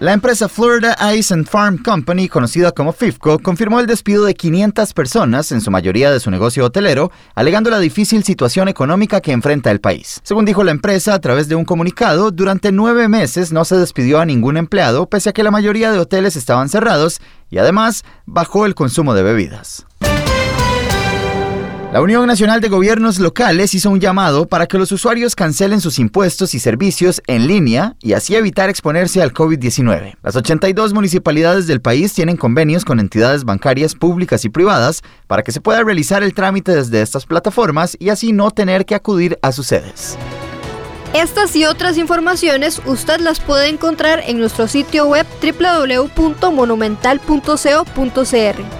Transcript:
La empresa Florida Ice and Farm Company, conocida como FIFCO, confirmó el despido de 500 personas, en su mayoría de su negocio hotelero, alegando la difícil situación económica que enfrenta el país. Según dijo la empresa a través de un comunicado, durante nueve meses no se despidió a ningún empleado, pese a que la mayoría de hoteles estaban cerrados y además bajó el consumo de bebidas. La Unión Nacional de Gobiernos Locales hizo un llamado para que los usuarios cancelen sus impuestos y servicios en línea y así evitar exponerse al COVID-19. Las 82 municipalidades del país tienen convenios con entidades bancarias públicas y privadas para que se pueda realizar el trámite desde estas plataformas y así no tener que acudir a sus sedes. Estas y otras informaciones usted las puede encontrar en nuestro sitio web www.monumental.co.cr.